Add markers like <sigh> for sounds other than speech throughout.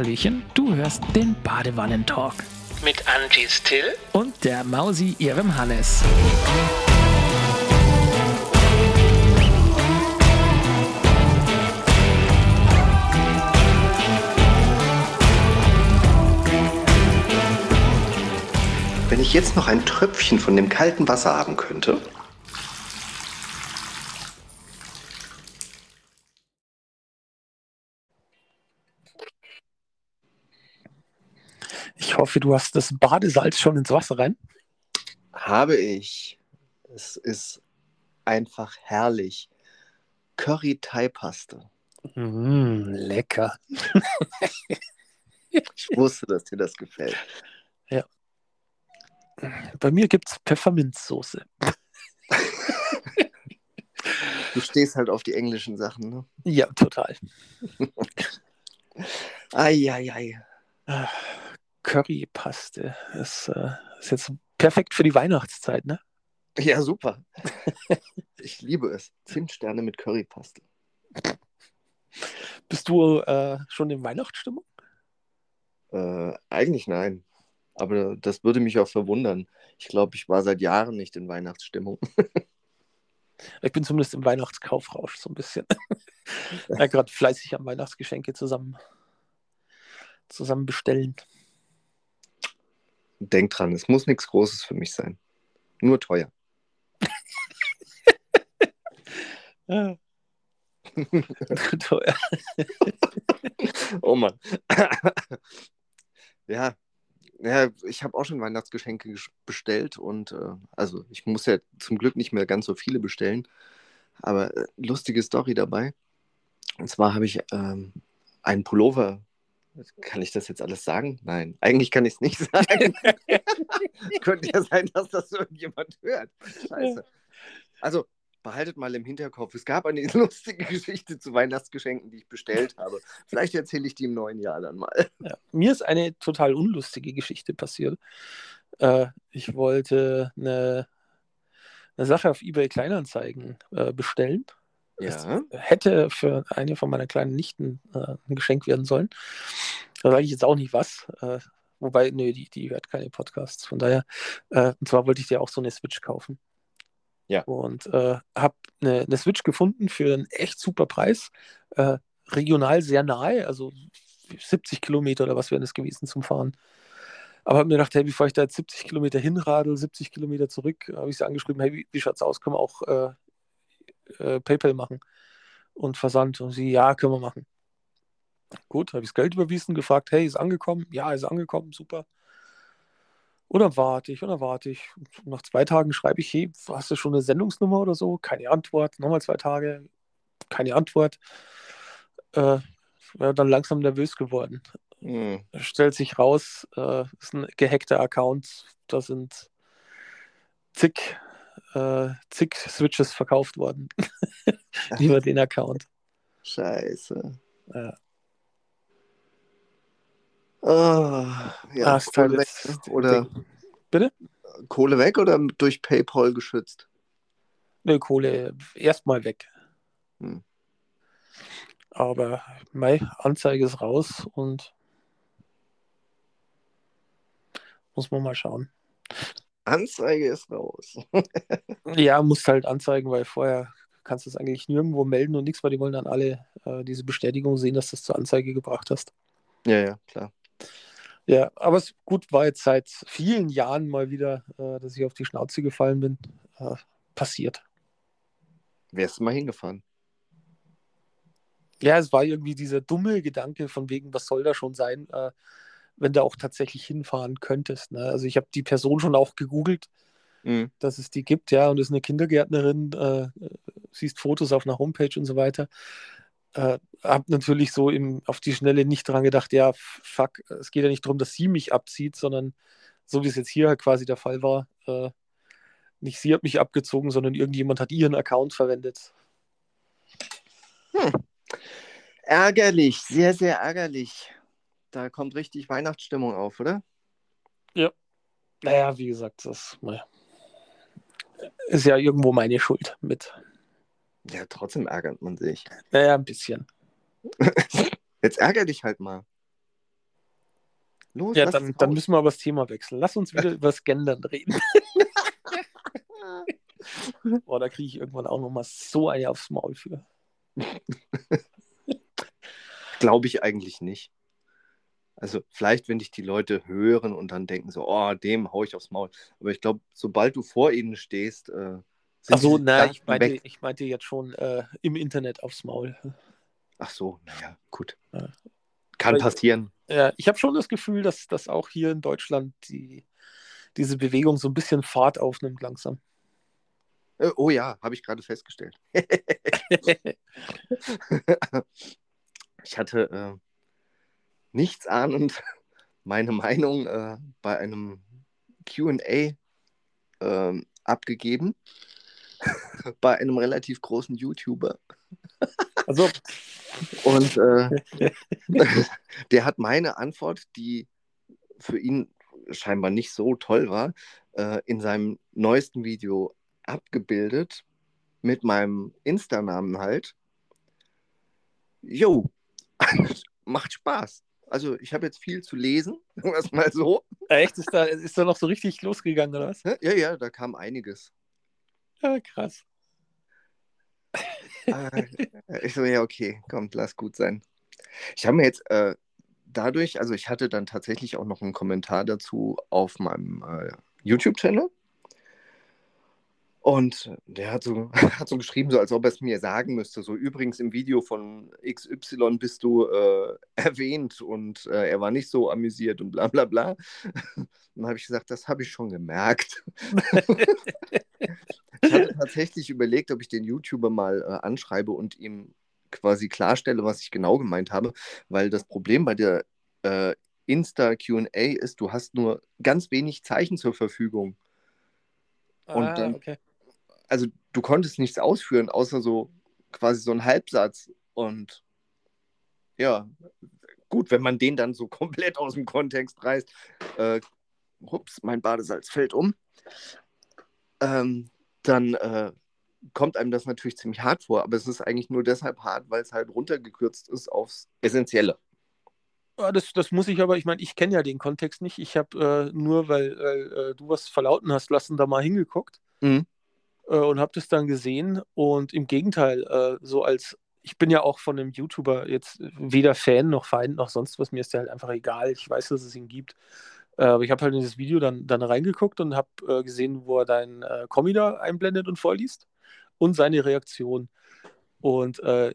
Hallöchen, du hörst den Badewannentalk Mit Angie Still und der Mausi ihrem Hannes. Wenn ich jetzt noch ein Tröpfchen von dem kalten Wasser haben könnte. Hoffe, du hast das Badesalz schon ins Wasser rein. Habe ich. Es ist einfach herrlich. Curry Thai Paste. Mm, lecker. <laughs> Ich wusste, dass dir das gefällt. Bei mir gibt es Pfefferminzsoße. <laughs> Du stehst halt auf die englischen Sachen, ne? Ja, total. <laughs> Eieiei. Ah, Currypaste ist, äh, ist jetzt perfekt für die Weihnachtszeit, ne? Ja, super. <laughs> Ich liebe es. Zimtsterne mit Currypaste. Bist du äh, schon in Weihnachtsstimmung? Äh, eigentlich nein. Aber das würde mich auch verwundern. Ich glaube, ich war seit Jahren nicht in Weihnachtsstimmung. <laughs> Ich bin zumindest im Weihnachtskaufrausch so ein bisschen. <laughs> ja, gerade fleißig am Weihnachtsgeschenke zusammen, zusammen bestellen. Denk dran, es muss nichts Großes für mich sein. Nur teuer. Ja. Teuer. <laughs> Oh Mann. ja, ja ich habe auch schon Weihnachtsgeschenke gesch- bestellt und äh, also ich muss ja zum Glück nicht mehr ganz so viele bestellen. Aber äh, lustige Story dabei. Und zwar habe ich ähm, einen Pullover. Kann ich das jetzt alles sagen? Nein, eigentlich kann ich <laughs> es nicht sagen. Könnte ja sein, dass das irgendjemand hört. Scheiße. Also, behaltet mal im Hinterkopf, es gab eine <laughs> lustige Geschichte zu Weihnachtsgeschenken, die ich bestellt habe. Vielleicht erzähle ich die im neuen Jahr dann mal. Ja. Mir ist eine total unlustige Geschichte passiert. Äh, ich wollte eine, eine Sache auf eBay Kleinanzeigen äh, bestellen. Es Ja. hätte für eine von meiner kleinen Nichten äh, ein Geschenk werden sollen. Da sage ich jetzt auch nicht was. Äh, wobei, nö, die, die hört keine Podcasts. Von daher, äh, und zwar wollte ich dir auch so eine Switch kaufen. Ja. Und äh, habe eine, eine Switch gefunden für einen echt super Preis. Äh, regional sehr nahe, also 70 Kilometer oder was wäre das gewesen zum Fahren. Aber habe mir gedacht, hey, bevor ich da jetzt 70 Kilometer hinradel, 70 Kilometer zurück, habe ich sie angeschrieben, hey, wie, wie schaut's aus? Können wir auch äh, äh, PayPal machen und Versand? Und sie, ja, können wir machen. Gut, habe ich das Geld überwiesen, gefragt, hey, ist angekommen? Ja, ist angekommen, super. Und dann warte ich und dann warte ich. Und nach zwei Tagen schreibe ich, hey, hast du schon eine Sendungsnummer oder so? Keine Antwort. Nochmal zwei Tage, keine Antwort. Äh, war dann langsam nervös geworden. Hm. Stellt sich raus, äh, ist ein gehackter Account. Da sind zig, äh, zig Switches verkauft worden <laughs> über den Account. Scheiße. Ja. Oh, ja, ist halt Kohle weg, ne? oder Ding. Bitte? Kohle weg oder durch PayPal geschützt? Ne, Kohle erstmal weg. Hm. Aber mei, Anzeige ist raus und muss man mal schauen. Anzeige ist raus. Ja, musst halt anzeigen, weil vorher kannst du es eigentlich nirgendwo melden und nichts, weil die wollen dann alle äh, diese Bestätigung sehen, dass du es zur Anzeige gebracht hast. Ja, ja, klar. Ja, aber es gut war jetzt seit vielen Jahren mal wieder, äh, dass ich auf die Schnauze gefallen bin. Äh, passiert. Wärst du mal hingefahren? Ja, es war irgendwie dieser dumme Gedanke von wegen, was soll da schon sein, äh, wenn du auch tatsächlich hinfahren könntest. Ne? Also ich habe die Person schon auch gegoogelt, Mhm. dass es die gibt, ja, und ist eine Kindergärtnerin, äh, siehst Fotos auf einer Homepage und so weiter. Äh, hab natürlich so im, auf die Schnelle nicht dran gedacht, ja, fuck, es geht ja nicht darum, dass sie mich abzieht, sondern so wie es jetzt hier halt quasi der Fall war, äh, nicht sie hat mich abgezogen, sondern irgendjemand hat ihren Account verwendet. Ärgerlich, sehr, sehr ärgerlich. Da kommt richtig Weihnachtsstimmung auf, oder? Naja, wie gesagt, das ist ja irgendwo meine Schuld mit. Ja, trotzdem ärgert man sich. Naja, ein bisschen. <laughs> Jetzt ärger dich halt mal. Los, Ja, dann, dann müssen wir aber das Thema wechseln. Lass uns wieder <laughs> über das Gendern reden. <laughs> Boah, da kriege ich irgendwann auch nochmal so eine aufs Maul für. Glaube ich eigentlich nicht. Also vielleicht, wenn dich die Leute hören und dann denken so, oh, dem hau ich aufs Maul. Aber ich glaube, sobald du vor ihnen stehst, äh, sind Achso, diese na, ich meinte, weg. ich meinte jetzt schon äh, im Internet aufs Maul. Ach so, naja, gut. Ja. Kann Weil- passieren. Ja, ich habe schon das Gefühl, dass, dass auch hier in Deutschland die, diese Bewegung so ein bisschen Fahrt aufnimmt langsam. Äh, oh ja, habe ich gerade festgestellt. <laughs> <laughs> ich hatte äh, nichts ahnend <laughs> meine Meinung äh, bei einem QA ähm, abgegeben. <laughs> bei einem relativ großen YouTuber. Also, <laughs> Und äh, der hat meine Antwort, die für ihn scheinbar nicht so toll war, äh, in seinem neuesten Video abgebildet mit meinem Insta-Namen halt. Jo, macht Spaß. Also ich habe jetzt viel zu lesen, <laughs> sagen wir es mal so. echt, ist da, ist da noch so richtig losgegangen, oder was? Ja, ja, da kam einiges. Ja, krass. Äh, ich so, ja, okay, kommt, lass gut sein. Ich habe mir jetzt äh, dadurch, also ich hatte dann tatsächlich auch noch einen Kommentar dazu auf meinem äh, YouTube-Channel. Und der hat so, <laughs> hat so geschrieben, so als ob er es mir sagen müsste. So, übrigens im Video von XY bist du äh, <laughs> erwähnt und äh, er war nicht so amüsiert und bla bla bla. <laughs> Dann habe ich gesagt, das habe ich schon gemerkt. ich hatte tatsächlich überlegt, ob ich den YouTuber mal äh, anschreibe und ihm quasi klarstelle, was ich genau gemeint habe, weil das Problem bei der äh, Insta QA ist, du hast nur ganz wenig Zeichen zur Verfügung. Und ah, dann- okay. Also du konntest nichts ausführen, außer so quasi so einen Halbsatz. Und ja, gut, wenn man den dann so <laughs> komplett aus dem Kontext reißt, äh, ups, mein Badesalz fällt um, ähm, dann äh, kommt einem das natürlich ziemlich hart vor. Aber es ist eigentlich nur deshalb hart, weil es halt runtergekürzt ist aufs Essentielle. Das, das muss ich aber, ich meine, ich kenne ja den Kontext nicht. Ich habe äh, nur, weil, weil äh, du was verlauten hast lassen, da mal hingeguckt Mhm. Äh, und habe das dann gesehen. Und im Gegenteil, äh, so als, ich bin ja auch von einem YouTuber jetzt weder Fan noch Feind noch sonst was, mir ist der halt einfach egal. Ich weiß, dass es ihn gibt. Äh, aber ich habe halt in das Video dann, dann reingeguckt und habe äh, gesehen, wo er deinen äh, Kommi da einblendet und vorliest und seine Reaktion. Und äh,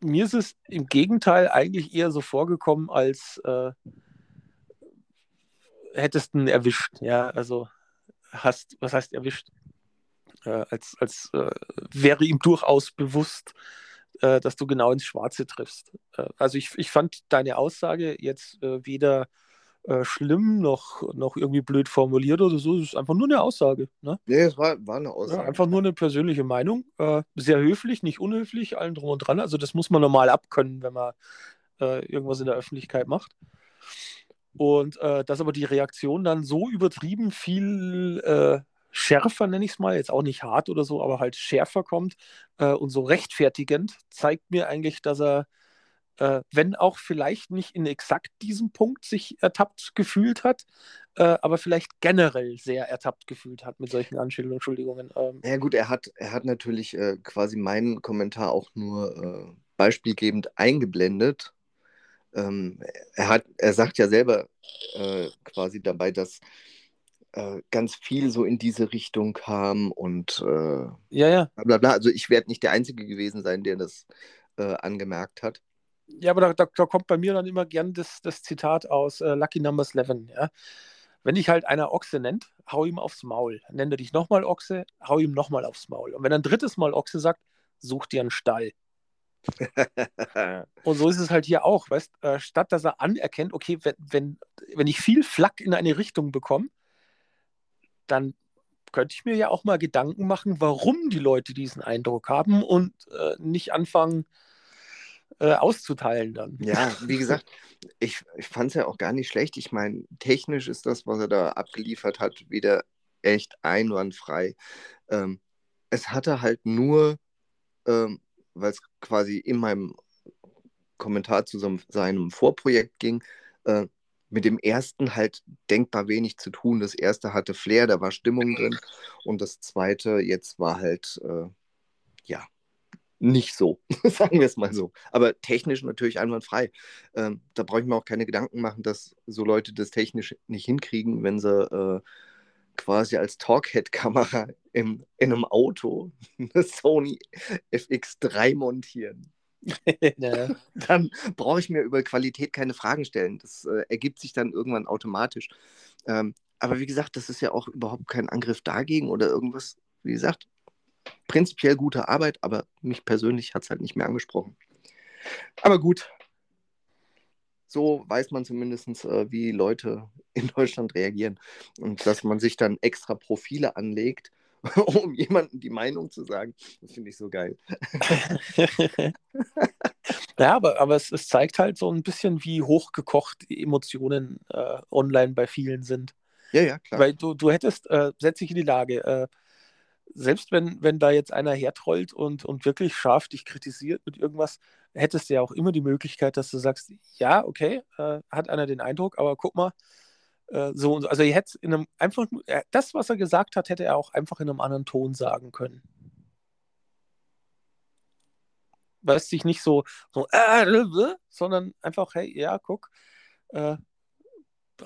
mir ist es im Gegenteil eigentlich eher so vorgekommen, als äh, hättest du ihn erwischt. Ja, also hast, was heißt erwischt? Äh, als als äh, wäre ihm durchaus bewusst, äh, dass du genau ins Schwarze triffst. Äh, also ich, ich fand deine Aussage jetzt äh, weder äh, schlimm noch, noch irgendwie blöd formuliert oder so. Es ist einfach nur eine Aussage. Ne? Nee, es war, war eine Ja, Aussage. einfach nur eine persönliche Meinung. Sehr höflich, nicht unhöflich, allen drum und dran. Also das muss man normal abkönnen, wenn man irgendwas in der Öffentlichkeit macht. Und äh, dass aber die Reaktion dann so übertrieben viel äh, schärfer, nenne ich es mal, jetzt auch nicht hart oder so, aber halt schärfer kommt äh, und so rechtfertigend, zeigt mir eigentlich, dass er, äh, wenn auch vielleicht nicht in exakt diesem Punkt sich ertappt gefühlt hat, äh, aber vielleicht generell sehr ertappt gefühlt hat mit solchen Anschuldigungen. Ähm, Ja gut, er hat, er hat natürlich äh, quasi meinen Kommentar auch nur äh, beispielgebend eingeblendet. Ähm, er, hat, er sagt ja selber äh, quasi dabei, dass ganz viel so in diese Richtung kam und äh, ja, ja. bla bla bla. Also ich werde nicht der Einzige gewesen sein, der das äh, angemerkt hat. Ja, aber da, da, da kommt bei mir dann immer gern das, das Zitat aus äh, Lucky Numbers 11. Ja? Wenn dich halt einer Ochse nennt, hau ihm aufs Maul. Nennt er dich nochmal Ochse, hau ihm nochmal aufs Maul. Und wenn ein drittes Mal Ochse sagt, such dir einen Stall. <laughs> Und so ist es halt hier auch, weißt äh, statt dass er anerkennt, okay, wenn, wenn, wenn ich viel Flack in eine Richtung bekomme, dann könnte ich mir ja auch mal Gedanken machen, warum die Leute diesen Eindruck haben und äh, nicht anfangen äh, auszuteilen dann. Ja, wie gesagt, ich, ich fand es ja auch gar nicht schlecht. Ich meine, technisch ist das, was er da abgeliefert hat, wieder echt einwandfrei. Ähm, es hatte halt nur, ähm, weil es quasi in meinem Kommentar zu seinem Vorprojekt ging, äh, mit dem ersten halt denkbar wenig zu tun. Das erste hatte Flair, da war Stimmung drin. Und das zweite jetzt war halt, äh, ja, nicht so, <laughs> sagen wir es mal so. Aber technisch natürlich einwandfrei. Ähm, da brauche ich mir auch keine Gedanken machen, dass so Leute das technisch nicht hinkriegen, wenn sie äh, quasi als Talkhead-Kamera in einem Auto <laughs> eine Sony FX3 montieren. <laughs> <laughs> Dann brauche ich mir über Qualität keine Fragen stellen. Das äh, ergibt sich dann irgendwann automatisch. Ähm, aber wie gesagt, das ist ja auch überhaupt kein Angriff dagegen oder irgendwas. Wie gesagt, prinzipiell gute Arbeit, aber mich persönlich hat es halt nicht mehr angesprochen. Aber gut, so weiß man zumindest, äh, wie Leute in Deutschland reagieren. Und dass man sich dann extra Profile anlegt, <laughs> um jemandem die Meinung zu sagen, das finde ich so geil. <laughs> ja, aber, aber es, es, zeigt halt so ein bisschen, wie hochgekocht die Emotionen äh, online bei vielen sind. Ja, ja, klar. Weil du, du hättest, äh, setz dich in die Lage, äh, selbst wenn, wenn da jetzt einer hertrollt und, und wirklich scharf dich kritisiert mit irgendwas, hättest du ja auch immer die Möglichkeit, dass du sagst, ja, okay, äh, hat einer den Eindruck, aber guck mal, äh, so und so. Also, ihr hättet in einem einfach, äh, das, was er gesagt hat, hätte er auch einfach in einem anderen Ton sagen können. Weißt sich nicht so, so äh, sondern einfach, hey, ja, guck, äh,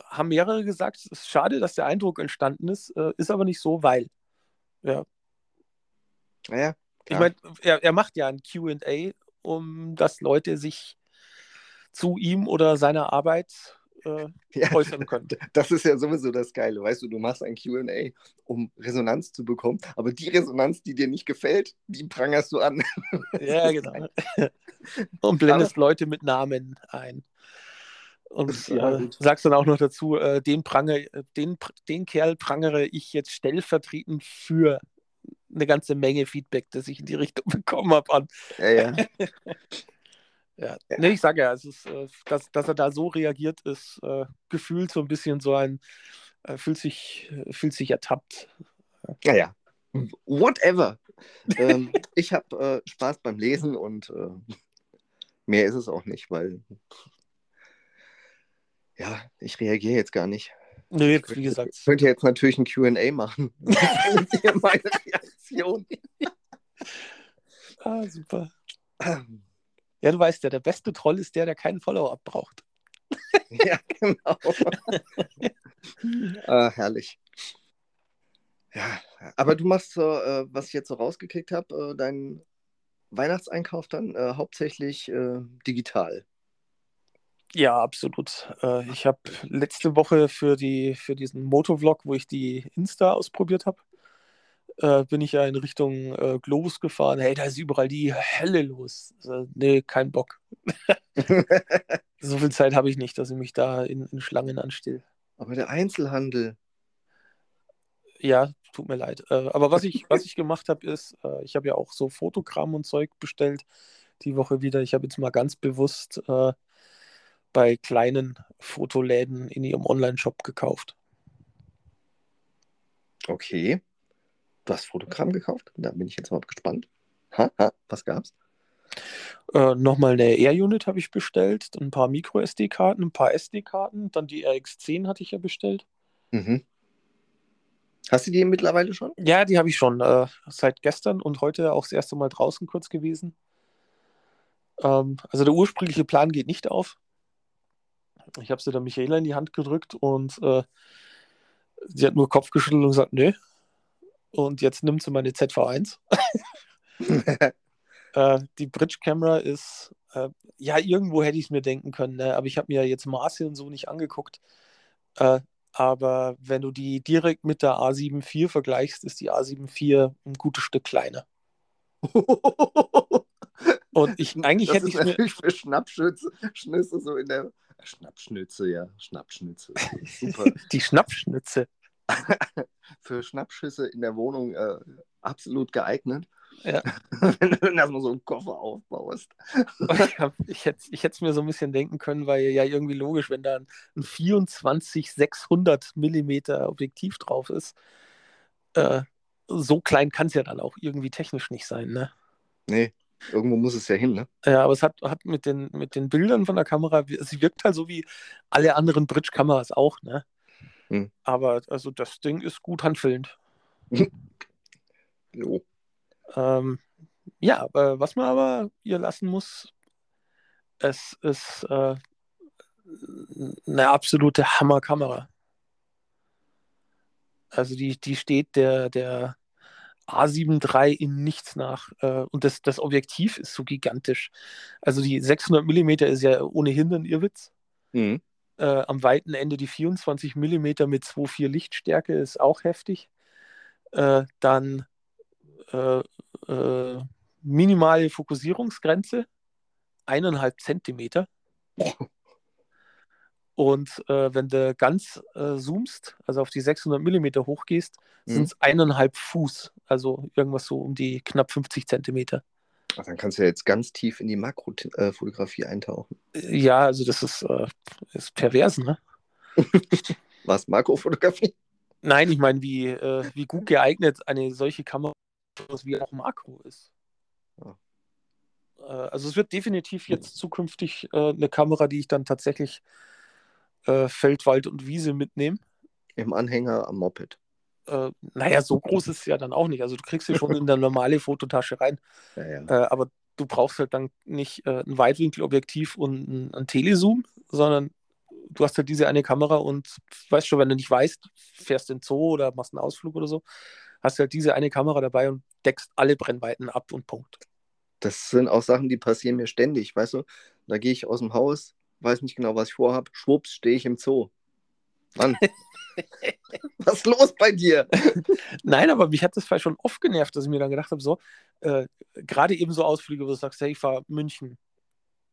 haben mehrere gesagt, es ist schade, dass der Eindruck entstanden ist, äh, ist aber nicht so, weil. Ja. Ja, ich meine, er, er macht ja ein QA, um dass Leute sich zu ihm oder seiner Arbeit äh, <laughs> ja, äußern können. Das ist ja sowieso das Geile. Weißt du, du machst ein QA, um Resonanz zu bekommen, aber die Resonanz, die dir nicht gefällt, die prangerst du an. <laughs> Ja, genau. <laughs> Und blendest Leute mit Namen ein. Und ja, äh, sagst dann auch noch dazu, äh, den, pranger, den, den Kerl prangere ich jetzt stellvertretend für eine ganze Menge Feedback, das ich in die Richtung bekommen habe an. Ja, ja. Ja. Nee, ich sage ja, es ist, äh, dass, dass er da so reagiert, ist äh, gefühlt so ein bisschen so ein, äh, fühlt, sich, fühlt sich ertappt. Ja, ja. Whatever. <laughs> ähm, ich habe äh, Spaß beim Lesen und äh, mehr ist es auch nicht, weil ja, ich reagiere jetzt gar nicht. Nee, wie gesagt. Ich könnte jetzt natürlich ein QA machen. <laughs> <laughs> meine Reaktion. ah, super. Ja, du weißt ja, der beste Troll ist der, der keinen Follow-up braucht. <laughs> ja, genau. <laughs> ah, herrlich. Ja, aber du machst so, äh, was ich jetzt so rausgekriegt habe, äh, deinen Weihnachtseinkauf dann äh, hauptsächlich äh, digital. Ja, absolut. Äh, ich habe letzte Woche für, die, für diesen Motovlog, wo ich die Insta ausprobiert habe, äh, bin ich ja in Richtung äh, Globus gefahren. Hey, da ist überall die Hölle los. Also, nee, kein Bock. <laughs> so viel Zeit habe ich nicht, dass ich mich da in, in Schlangen anstelle. Aber der Einzelhandel. Ja, tut mir leid. Äh, aber was ich, was ich gemacht habe, ist, äh, ich habe ja auch so Fotogramm und Zeug bestellt die Woche wieder. Ich habe jetzt mal ganz bewusst äh, bei kleinen Fotoläden in ihrem Online-Shop gekauft. Okay. Du hast Fotogramm gekauft? Da bin ich jetzt mal gespannt. Ha, ha, was gab's? Äh, nochmal eine Air-Unit habe ich bestellt, ein paar Micro-SD-Karten, ein paar SD-Karten, dann die RX10 hatte ich ja bestellt. Mhm. Hast du die mittlerweile schon? Ja, die habe ich schon. Äh, seit gestern und heute auch das erste Mal draußen kurz gewesen. Ähm, also der ursprüngliche Plan geht nicht auf. Ich habe sie dann Michaela in die Hand gedrückt und äh, sie hat nur Kopf geschüttelt und gesagt, nö. Und jetzt nimmt sie meine ZV1. <laughs> äh, die Bridge Camera ist, äh, ja, irgendwo hätte ich es mir denken können, ne? aber ich habe mir jetzt Maße und so nicht angeguckt. Äh, aber wenn du die direkt mit der A7 IV vergleichst, ist die A7 IV ein gutes Stück kleiner. <laughs> und ich eigentlich das hätte ich natürlich für Schnappschüsse so in der Schnappschnitze, ja. Schnappschnitze. <laughs> Super. Die Schnappschnitze. <laughs> Für Schnappschüsse in der Wohnung äh, absolut geeignet. Ja. <laughs> Wenn du dann erstmal so einen Koffer aufbaust. <laughs> ich hätte ich es mir so ein bisschen denken können, weil ja irgendwie logisch, wenn da ein 24-600 Millimeter Objektiv drauf ist, äh, so klein kann es ja dann auch irgendwie technisch nicht sein, ne? Nee, Irgendwo muss es ja hin, ne? Ja, aber es hat, hat mit, den, mit den Bildern von der Kamera, sie wirkt halt so wie alle anderen Bridge-Kameras auch, ne? Hm. Aber also das Ding ist gut handfüllend. <laughs> Jo. Ähm, ja, äh, was man aber ihr lassen muss, es ist äh, eine absolute Hammerkamera. Also die, die steht der, der A7 III in nichts nach. Äh, und das, das Objektiv ist so gigantisch. Also die 600 mm ist ja ohnehin ein Irrwitz. Mhm. Äh, am weiten Ende die 24 mm mit 2,4 Lichtstärke ist auch heftig. Äh, dann äh, äh, minimale Fokussierungsgrenze, eineinhalb Zentimeter. <laughs> Und äh, wenn du ganz äh, zoomst, also auf die 600 Millimeter hochgehst, Mhm. sind es eineinhalb Fuß, also irgendwas so um die knapp 50 Zentimeter. Ach, dann kannst du ja jetzt ganz tief in die Makrofotografie eintauchen. Äh, Ja, also das ist, äh, ist pervers, ne? <laughs> Was, Makrofotografie? Nein, ich meine, wie, äh, wie gut geeignet eine solche Kamera wie auch Makro ist. Ja. Äh, also es wird definitiv jetzt zukünftig äh, eine Kamera, die ich dann tatsächlich äh, Feld, Wald und Wiese mitnehme. Im Anhänger am Moped. Äh, naja, so groß ist es ja dann auch nicht. Also du kriegst sie schon in der normale Fototasche rein. <laughs> Ja, ja. Äh, aber du brauchst halt dann nicht äh, ein Weitwinkelobjektiv und ein, ein Telezoom, sondern du hast halt diese eine Kamera und weißt schon, wenn du nicht weißt, fährst in den Zoo oder machst einen Ausflug oder so, hast du halt diese eine Kamera dabei und deckst alle Brennweiten ab und Punkt. Das sind auch Sachen, die passieren mir ständig, weißt du? Da gehe ich aus dem Haus, weiß nicht genau, was ich vorhabe. Schwupps, stehe ich im Zoo. Mann, was ist los bei dir? <laughs> Nein, aber mich hat das vielleicht schon oft genervt, dass ich mir dann gedacht habe, so, äh, gerade eben so Ausflüge, wo du sagst, hey, ich fahre München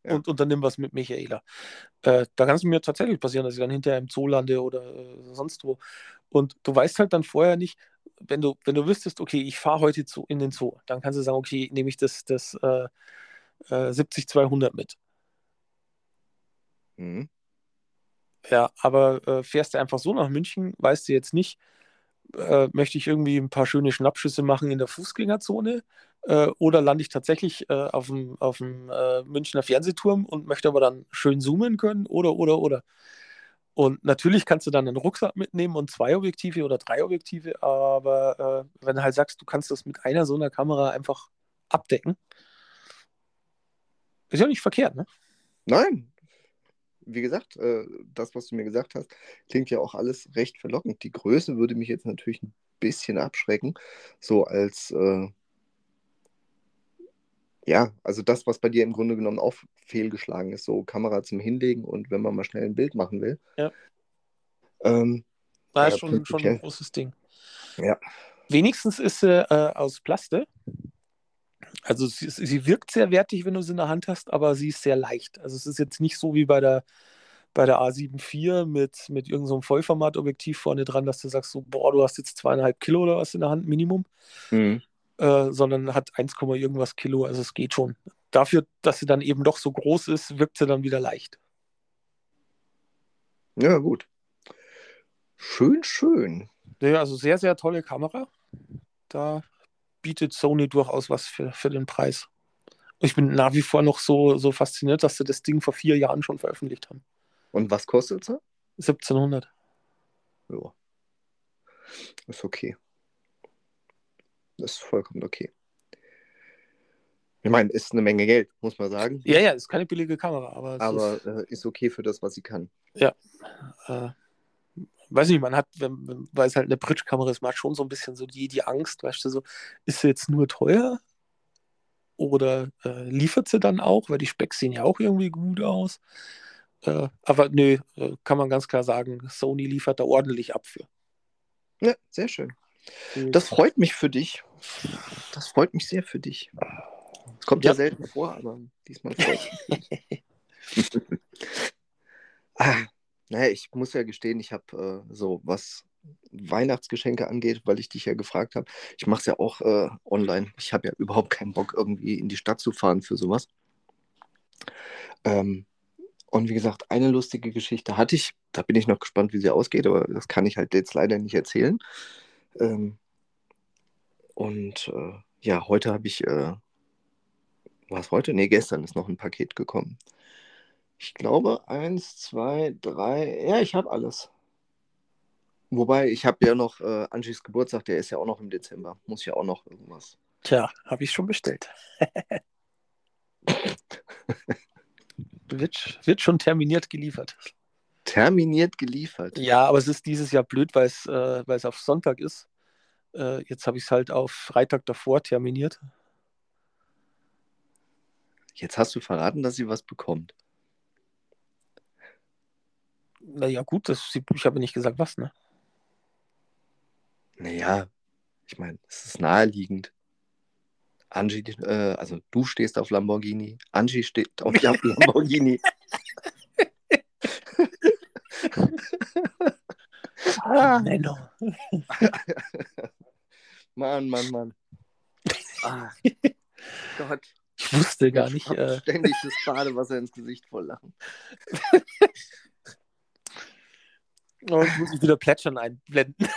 Ja. und unternimm was mit Michaela. Äh, da kann es mir tatsächlich passieren, dass ich dann hinterher im Zoo lande oder äh, sonst wo. Und du weißt halt dann vorher nicht, wenn du, wenn du wüsstest, okay, ich fahre heute zu, in den Zoo, dann kannst du sagen, okay, nehme ich das, das äh, äh, 70-200 mit. Mhm. Ja, aber äh, fährst du einfach so nach München, weißt du jetzt nicht, äh, möchte ich irgendwie ein paar schöne Schnappschüsse machen in der Fußgängerzone äh, oder lande ich tatsächlich äh, auf dem, auf dem äh, Münchner Fernsehturm und möchte aber dann schön zoomen können oder, oder, oder. Und natürlich kannst du dann einen Rucksack mitnehmen und zwei Objektive oder drei Objektive, aber äh, wenn du halt sagst, du kannst das mit einer so einer Kamera einfach abdecken, ist ja nicht verkehrt, ne? Nein. Wie gesagt, äh, das, was du mir gesagt hast, klingt ja auch alles recht verlockend. Die Größe würde mich jetzt natürlich ein bisschen abschrecken. So als, äh, ja, also das, was bei dir im Grunde genommen auch fehlgeschlagen ist, so Kamera zum Hinlegen und wenn man mal schnell ein Bild machen will. Ja. Ähm, War Ja, schon, schon ein großes Ding. Ja. Wenigstens ist sie äh, aus Plaste. Also sie, sie wirkt sehr wertig, wenn du sie in der Hand hast, aber sie ist sehr leicht. Also es ist jetzt nicht so wie bei der, bei der A7 IV mit, mit irgendeinem so einem Vollformatobjektiv vorne dran, dass du sagst, so, boah, du hast jetzt zweieinhalb Kilo oder was in der Hand, Minimum, mhm. äh, sondern hat 1, irgendwas Kilo, also es geht schon. Dafür, dass sie dann eben doch so groß ist, wirkt sie dann wieder leicht. Ja, gut. Schön, schön. Ja, also sehr, sehr tolle Kamera. Da bietet Sony durchaus was für, für den Preis. Ich bin nach wie vor noch so, so fasziniert, dass sie das Ding vor vier Jahren schon veröffentlicht haben. Und was kostet sie? 1700. Ja. Ist okay. Das ist vollkommen okay. Ich meine, ist eine Menge Geld, muss man sagen. Ja, ja, ist keine billige Kamera, aber, es Aber ist, äh, ist okay für das, was sie kann. äh, weiß nicht, man hat, wenn, weil es halt eine Bridge-Kamera ist, man hat schon so ein bisschen so die, die Angst, weißt du, so, ist sie jetzt nur teuer? Oder äh, liefert sie dann auch? Weil die Specs sehen ja auch irgendwie gut aus. Äh, aber nö, äh, kann man ganz klar sagen, Sony liefert da ordentlich ab für. Ja, sehr schön. Das freut mich für dich. Das freut mich sehr für dich. Es kommt ja, Ja. selten vor, aber diesmal freut mich. <laughs> ah, naja, ich muss ja gestehen, ich habe äh, so, was Weihnachtsgeschenke angeht, weil ich dich ja gefragt habe, ich mache es ja auch äh, online. Ich habe ja überhaupt keinen Bock, irgendwie in die Stadt zu fahren für sowas. Ähm, und wie gesagt, eine lustige Geschichte hatte ich. Da bin ich noch gespannt, wie sie ausgeht, aber das kann ich halt jetzt leider nicht erzählen. Ähm, und äh, ja, heute habe ich äh, Was heute? Nee, gestern ist noch ein Paket gekommen. Ich glaube, eins, zwei, drei. Ja, ich habe alles. Wobei, ich habe ja noch äh, Angies Geburtstag, der ist ja auch noch im Dezember. Muss ja auch noch irgendwas. Tja, habe ich schon bestellt. <laughs> wird, wird schon terminiert geliefert. Terminiert geliefert? Ja, aber es ist dieses Jahr blöd, weil es äh, weil's auf Sonntag ist. Äh, jetzt habe ich es halt auf Freitag davor terminiert. Jetzt hast du verraten, dass sie was bekommt. Naja, gut, das, ich habe nicht gesagt, was, ne? Naja, ich meine, es ist naheliegend. Angie, äh, also du stehst auf Lamborghini, Angie steht auf <laughs> Lamborghini. ah, Menno. <laughs> Mann, Mann, Mann. Ah, Gott. Ich wusste gar Ich nicht. Äh, ständig das Badewasser ins Gesicht voll lachen. <laughs> oh, jetzt muss ich wieder Plätschern einblenden. <laughs>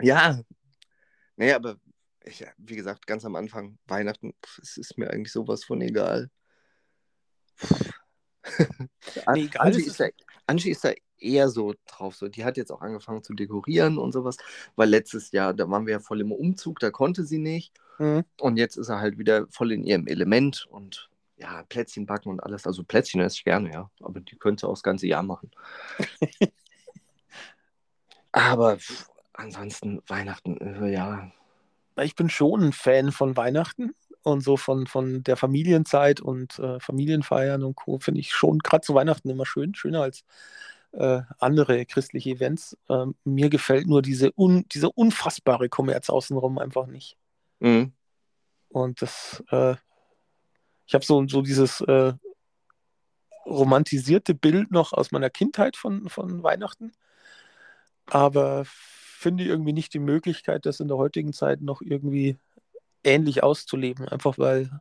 Ja. Nee, aber ich, wie gesagt, ganz am Anfang, Weihnachten, es ist mir eigentlich sowas von egal. <laughs> Nee, egal Angie, ist ist da, Angie ist da eher so drauf. So. Die hat jetzt auch angefangen zu dekorieren und sowas, weil letztes Jahr, da waren wir ja voll im Umzug, da konnte sie nicht. Mhm. Und jetzt ist er halt wieder voll in ihrem Element und ja, Plätzchen backen und alles. Also Plätzchen esse ich gerne, ja. Aber die könnte auch das ganze Jahr machen. <laughs> Aber pff, ansonsten Weihnachten, äh, ja. Ich bin schon ein Fan von Weihnachten und so von, von der Familienzeit und äh, Familienfeiern und Co. finde ich schon gerade zu Weihnachten immer schön, schöner als äh, andere christliche Events. Ähm, mir gefällt nur diese un, dieser unfassbare Kommerz außenrum einfach nicht. Mhm. Und das, äh, ich habe so, so dieses äh, romantisierte Bild noch aus meiner Kindheit von, von Weihnachten, aber finde irgendwie nicht die Möglichkeit, das in der heutigen Zeit noch irgendwie ähnlich auszuleben. Einfach weil,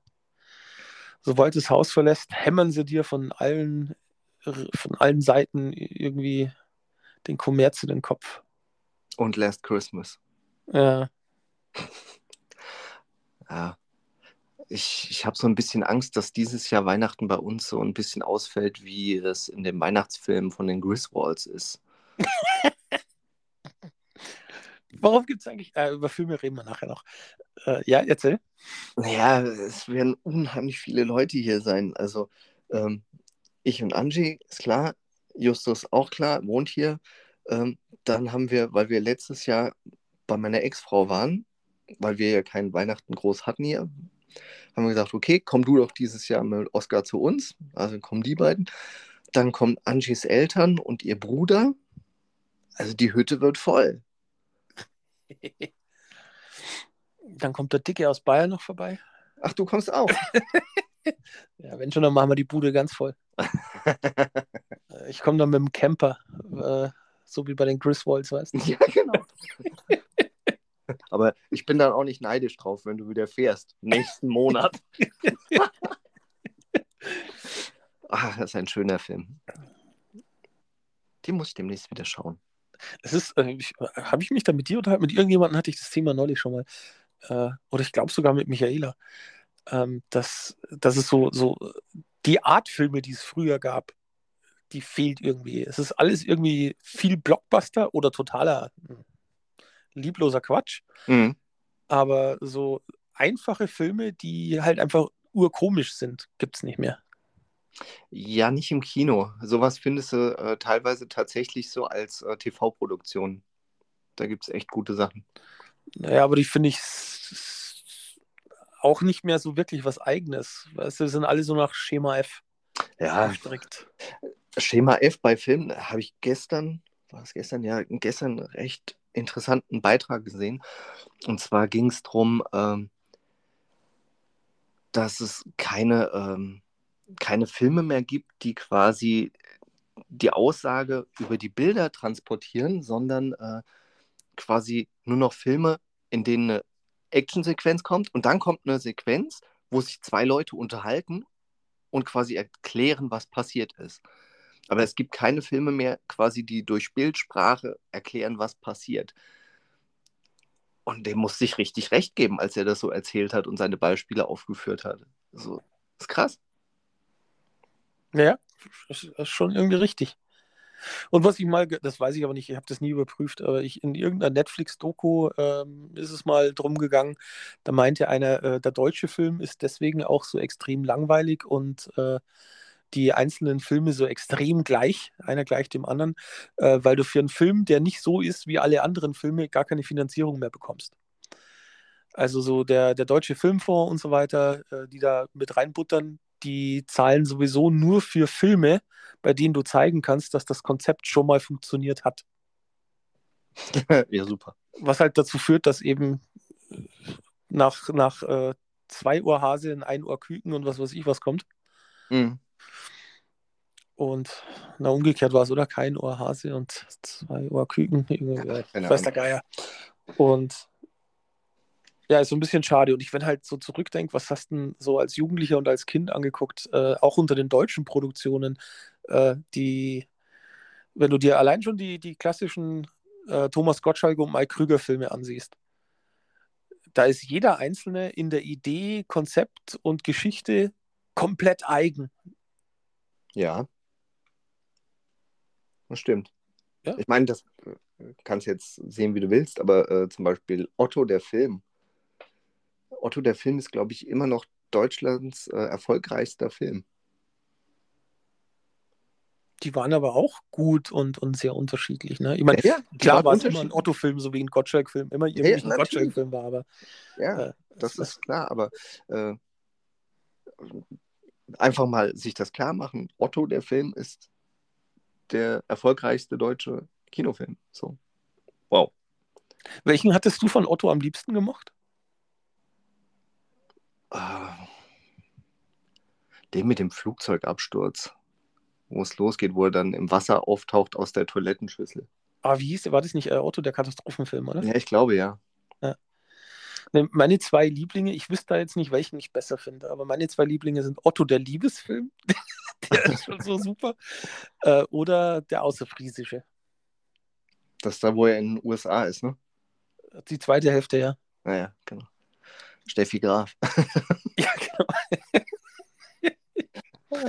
sobald das Haus verlässt, hämmern sie dir von allen, von allen Seiten irgendwie den Kommerz in den Kopf. Und Last Christmas. Ja, <laughs> Ja. Ich, ich habe so ein bisschen Angst, dass dieses Jahr Weihnachten bei uns so ein bisschen ausfällt, wie es in dem Weihnachtsfilm von den Griswolds ist. <laughs> warum gibt es eigentlich, äh, über Filme reden wir nachher noch. Äh, ja, erzähl. Naja, es werden unheimlich viele Leute hier sein. Also ähm, ich und Angie, ist klar. Justus auch klar, wohnt hier. Ähm, dann haben wir, weil wir letztes Jahr bei meiner Ex-Frau waren, weil wir ja keinen Weihnachten groß hatten hier, haben wir gesagt, okay, komm du doch dieses Jahr mit Oscar zu uns. Also kommen die beiden. Dann kommen Angies Eltern und ihr Bruder. Also die Hütte wird voll. <laughs> Dann kommt der Dicke aus Bayern noch vorbei. Ach, du kommst auch. <laughs> Ja, wenn schon, dann machen wir die Bude ganz voll. <laughs> Ich komme dann mit dem Camper, äh, so wie bei den Griswolds, weißt du? Ja, genau. Aber ich bin dann auch nicht neidisch drauf, wenn du wieder fährst. Nächsten Monat. Ach, <laughs> das ist ein schöner Film. Den muss ich demnächst wieder schauen. Es ist, äh, ich, habe ich mich da mit dir unterhalten? Mit irgendjemandem hatte ich das Thema neulich schon mal. Äh, oder ich glaube sogar mit Michaela. Ähm, dass, dass es so, so die Art Filme, die es früher gab, die fehlt irgendwie. Es ist alles irgendwie viel Blockbuster oder totaler hm, liebloser Quatsch. Mhm. Aber so einfache Filme, die halt einfach urkomisch sind, gibt es nicht mehr. Ja, nicht im Kino. Sowas findest du äh, teilweise tatsächlich so als äh, TV-Produktion. Da gibt es echt gute Sachen. Naja, aber die finde ich auch nicht mehr so wirklich was Eigenes. Weißt du, sind alle so nach Schema F Ja, gestrickt. Schema F bei Filmen habe ich gestern, war es gestern? Ja, gestern recht interessanten Beitrag gesehen. Und zwar ging es darum, ähm, dass es keine, ähm, keine Filme mehr gibt, die quasi die Aussage über die Bilder transportieren, sondern äh, quasi nur noch Filme, in denen eine Actionsequenz kommt und dann kommt eine Sequenz, wo sich zwei Leute unterhalten und quasi erklären, was passiert ist. Aber es gibt keine Filme mehr, quasi, die durch Bildsprache erklären, was passiert. Und dem musste ich richtig recht geben, als er das so erzählt hat und seine Beispiele aufgeführt hat. So, ist krass. Ja, das ist schon irgendwie richtig. Und was ich mal, das weiß ich aber nicht, ich habe das nie überprüft, aber ich in irgendeiner Netflix-Doku ähm, ist es mal drum gegangen, da meinte einer, äh, der deutsche Film ist deswegen auch so extrem langweilig und äh, die einzelnen Filme so extrem gleich, einer gleich dem anderen, äh, weil du für einen Film, der nicht so ist wie alle anderen Filme, gar keine Finanzierung mehr bekommst. Also so der, der Deutsche Filmfonds und so weiter, äh, die da mit reinbuttern, die zahlen sowieso nur für Filme, bei denen du zeigen kannst, dass das Konzept schon mal funktioniert hat. <laughs> ja, super. Was halt dazu führt, dass eben nach, nach äh, zwei Uhr Hase in ein Uhr Küken und was weiß ich was kommt. Mhm. Und na, umgekehrt war es, oder? Kein Ohr Hase und zwei Ohr Küken. Ja, weiß der Geier. Und ja, ist so ein bisschen schade. Und ich, wenn halt so zurückdenke, was hast du denn so als Jugendlicher und als Kind angeguckt, äh, auch unter den deutschen Produktionen, äh, die, wenn du dir allein schon die, die klassischen äh, Thomas Gottschalk und Mike Krüger Filme ansiehst, da ist jeder einzelne in der Idee, Konzept und Geschichte komplett eigen. Ja. Das stimmt. Ja. Ich meine, das äh, kannst du jetzt sehen, wie du willst, aber äh, zum Beispiel Otto, der Film. Otto, der Film ist, glaube ich, immer noch Deutschlands äh, erfolgreichster Film. Die waren aber auch gut und, und sehr unterschiedlich. Ne? Ich meine, ja, klar war es immer ein Otto-Film, so wie ein Gottschalk-Film, immer irgendwie ja, ein Gottschalk-Film war, aber. Ja, äh, das, das ist klar, aber äh, einfach mal sich das klar machen. Otto, der Film, ist der erfolgreichste deutsche Kinofilm. So. Wow. Welchen hattest du von Otto am liebsten gemocht? Uh, den mit dem Flugzeugabsturz, wo es losgeht, wo er dann im Wasser auftaucht aus der Toilettenschüssel. Ah, wie hieß der? War das nicht äh, Otto, der Katastrophenfilm, oder? Ja, ich glaube, ja. Ne, meine zwei Lieblinge, ich wüsste da jetzt nicht, welchen ich besser finde, aber meine zwei Lieblinge sind Otto, der Liebesfilm. <laughs> der ist schon so super. Äh, oder der Außerfriesische. Das ist da, wo er in den USA ist, ne? Die zweite Hälfte, ja. Naja, genau. Steffi Graf. <laughs> <laughs> ja, genau.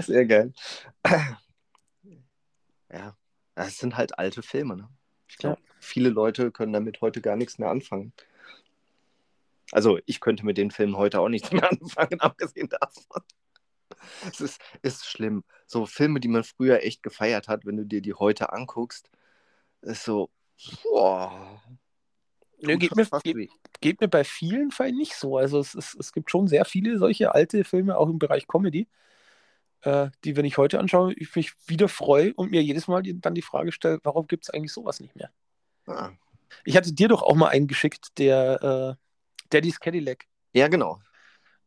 Sehr geil. Ja, das sind halt alte Filme, ne? Ich glaube, ja. viele Leute können damit heute gar nichts mehr anfangen. Also, ich könnte mit den Filmen heute auch nichts mehr <laughs> anfangen, abgesehen davon. Es ist, ist schlimm. So Filme, die man früher echt gefeiert hat, wenn du dir die heute anguckst, ist so, boah. Nö, geht, mir, geht, geht, mir bei vielen Fällen nicht so. Also es, es, es gibt schon sehr viele solche alte Filme, auch im Bereich Comedy, äh, die, wenn ich heute anschaue, ich mich wieder freue und mir jedes Mal dann die Frage stelle, warum gibt es eigentlich sowas nicht mehr? Ah. Ich hatte dir doch auch mal einen geschickt, der äh, Daddy's Cadillac. Ja, genau.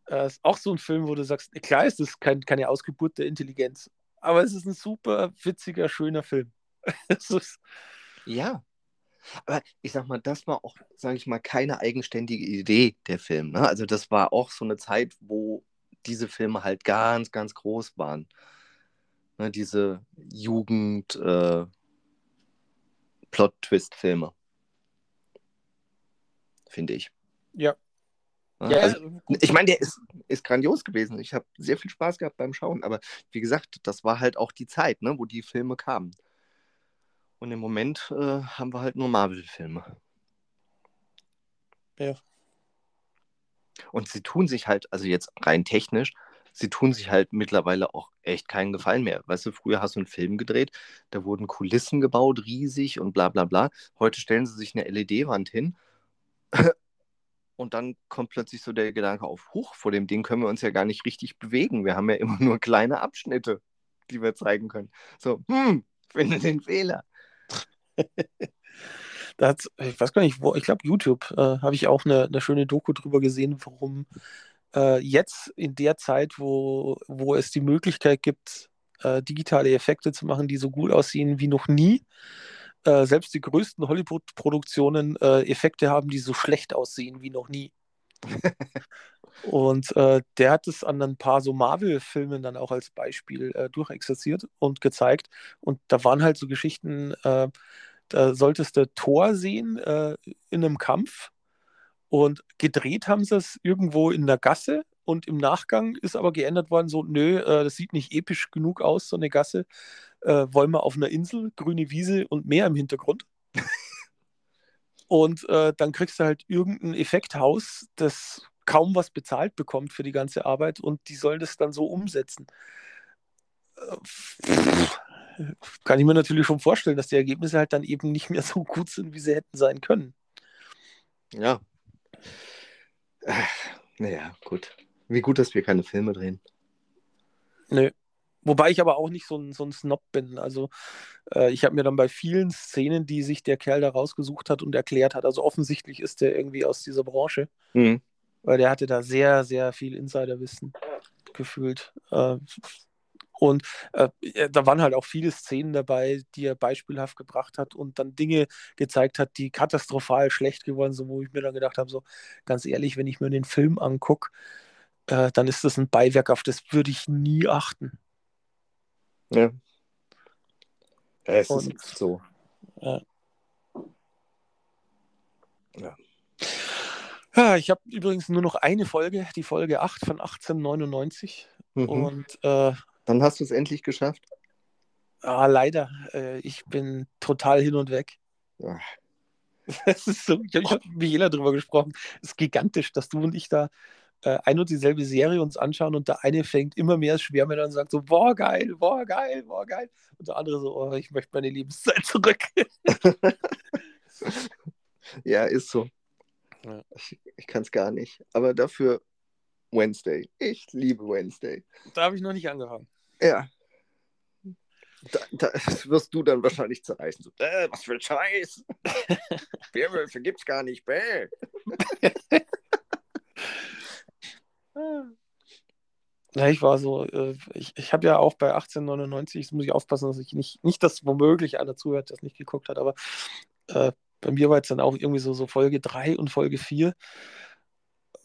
Äh, ist auch so ein Film, wo du sagst, klar ist das kein, keine Ausgeburt der Intelligenz, aber es ist ein super witziger, schöner Film. <laughs> ja. Aber ich sag mal, das war auch, sage ich mal, keine eigenständige Idee der Film. Ne? Also das war auch so eine Zeit, wo diese Filme halt ganz, ganz groß waren. Ne? Diese Jugend äh, Plot-Twist-Filme. Finde ich. Ja, ja, also, ich meine, der ist, ist grandios gewesen. Ich habe sehr viel Spaß gehabt beim Schauen. Aber wie gesagt, das war halt auch die Zeit, ne, wo die Filme kamen. Und im Moment äh, haben wir halt nur Marvel-Filme. Ja. Und sie tun sich halt, also jetzt rein technisch, sie tun sich halt mittlerweile auch echt keinen Gefallen mehr. Weißt du, früher hast du einen Film gedreht, da wurden Kulissen gebaut, riesig und bla bla bla. Heute stellen sie sich eine LED-Wand hin und dann kommt plötzlich so der Gedanke auf, hoch, vor dem Ding können wir uns ja gar nicht richtig bewegen. Wir haben ja immer nur kleine Abschnitte, die wir zeigen können. So, hm, finde den Fehler. <laughs> da hat, ich weiß gar nicht, wo, ich glaube, YouTube äh, habe ich auch eine, eine, schöne Doku drüber gesehen, warum äh, jetzt in der Zeit, wo, wo es die Möglichkeit gibt, äh, digitale Effekte zu machen, die so gut aussehen wie noch nie, äh, selbst die größten Hollywood-Produktionen äh, Effekte haben, die so schlecht aussehen wie noch nie. <laughs> und äh, der hat es an ein paar so Marvel-Filmen dann auch als Beispiel äh, durchexerziert und gezeigt. Und da waren halt so Geschichten, äh, da solltest du Thor sehen in einem Kampf Und gedreht haben sie es irgendwo in der Gasse und im Nachgang ist aber geändert worden, so, nö, äh, das sieht nicht episch genug aus, so eine Gasse. Äh, wollen wir auf einer Insel, grüne Wiese und Meer im Hintergrund. <laughs> und äh, dann kriegst du halt irgendein Effekthaus, das kaum was bezahlt bekommt für die ganze Arbeit und die sollen das dann so umsetzen. Äh, kann ich mir natürlich schon vorstellen, dass die Ergebnisse halt dann eben nicht mehr so gut sind, wie sie hätten sein können. Ja. Äh, naja, gut. Wie gut, dass wir keine Filme drehen. Nö. Wobei ich aber auch nicht so ein, so ein Snob bin. Also äh, ich habe mir dann bei vielen Szenen, die sich der Kerl da rausgesucht hat und erklärt hat, also offensichtlich ist der irgendwie aus dieser Branche, mhm. weil der hatte da sehr, sehr viel Insiderwissen gefühlt. Äh, und äh, da waren halt auch viele Szenen dabei, die er beispielhaft gebracht hat und dann Dinge gezeigt hat, die katastrophal schlecht geworden sind, wo ich mir dann gedacht habe, so ganz ehrlich, wenn ich mir den Film angucke, äh, dann ist das ein Beiwerk, auf das würde ich nie achten. Ja. ja es und, ist so. Ja. ja. Ja, ich habe übrigens nur noch eine Folge, die Folge 8 von 1899. Mhm. Und äh, dann hast du es endlich geschafft? Ah, leider. Äh, ich bin total hin und weg. Ja. <laughs> Das ist so, ich habe hab mit Michaela darüber gesprochen. Es ist gigantisch, dass du und ich da äh, ein und dieselbe Serie uns anschauen und der eine fängt immer mehr schwer an und sagt so, boah, geil, boah, geil, boah, geil. Und der andere so, oh, ich möchte meine Lebenszeit <laughs> zurück. ja, ist so. Ja. Ich, ich kann es gar nicht. Aber dafür Wednesday. Ich liebe Wednesday. Da habe ich noch nicht angefangen. Ja. Da, da, wirst du dann wahrscheinlich zerreißen. So, äh, was für ein Scheiß. <laughs> Werwölfe gibt's gar nicht. Bäh. <laughs> Ja, ich war so, äh, ich, ich habe ja auch bei 1899, muss ich aufpassen, dass ich nicht, nicht dass womöglich einer zuhört, der es nicht geguckt hat, aber äh, bei mir war es dann auch irgendwie so, so Folge 3 und Folge 4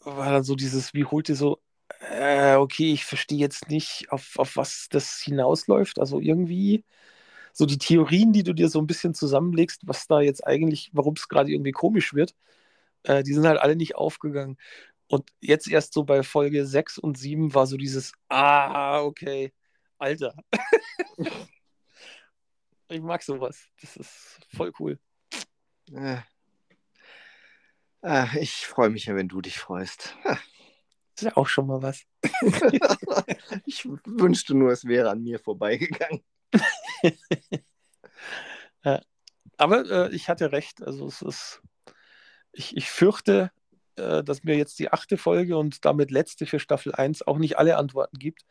war dann so dieses, wie holt ihr so, äh, okay, ich verstehe jetzt nicht, auf, auf was das hinausläuft. Also irgendwie so die Theorien, die du dir so ein bisschen zusammenlegst, was da jetzt eigentlich, warum es gerade irgendwie komisch wird, äh, die sind halt alle nicht aufgegangen. Und jetzt erst so bei Folge 6 und 7 war so dieses, ah, okay, Alter. <laughs> ich mag sowas. Das ist voll cool. Äh. Ah, ich freue mich ja, wenn du dich freust. Das ist ja auch schon mal was. <laughs> ich wünschte nur, es wäre an mir vorbeigegangen. ja. <laughs> Aber äh, ich hatte recht. Also es ist, ich, ich fürchte, äh, dass mir jetzt die achte Folge und damit letzte für Staffel 1 auch nicht alle Antworten gibt.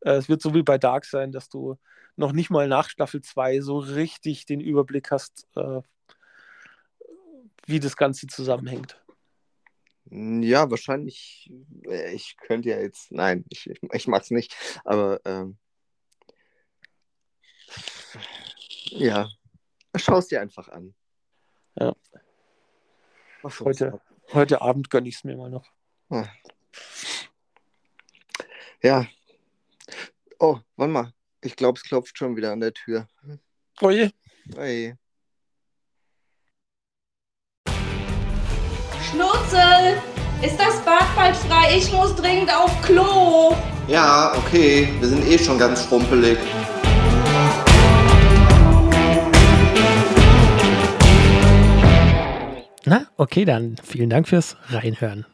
Äh, es wird so wie bei Dark sein, dass du noch nicht mal nach Staffel 2 so richtig den Überblick hast, äh, wie das Ganze zusammenhängt. Ja, wahrscheinlich. Ich könnte ja jetzt. Nein, ich, ich, ich mag es nicht. Aber ähm, ja, schau es dir einfach an. Ja. Heute, heute Abend gönne ich es mir mal noch. Ah. Ja. Oh, warte mal. Ich glaube, es klopft schon wieder an der Tür. Oje. Oje. Schnurzel, ist das Bad bald frei? Ich muss dringend auf Klo. Ja, okay. Wir sind eh schon ganz schrumpelig. Na, okay, dann vielen Dank fürs Reinhören.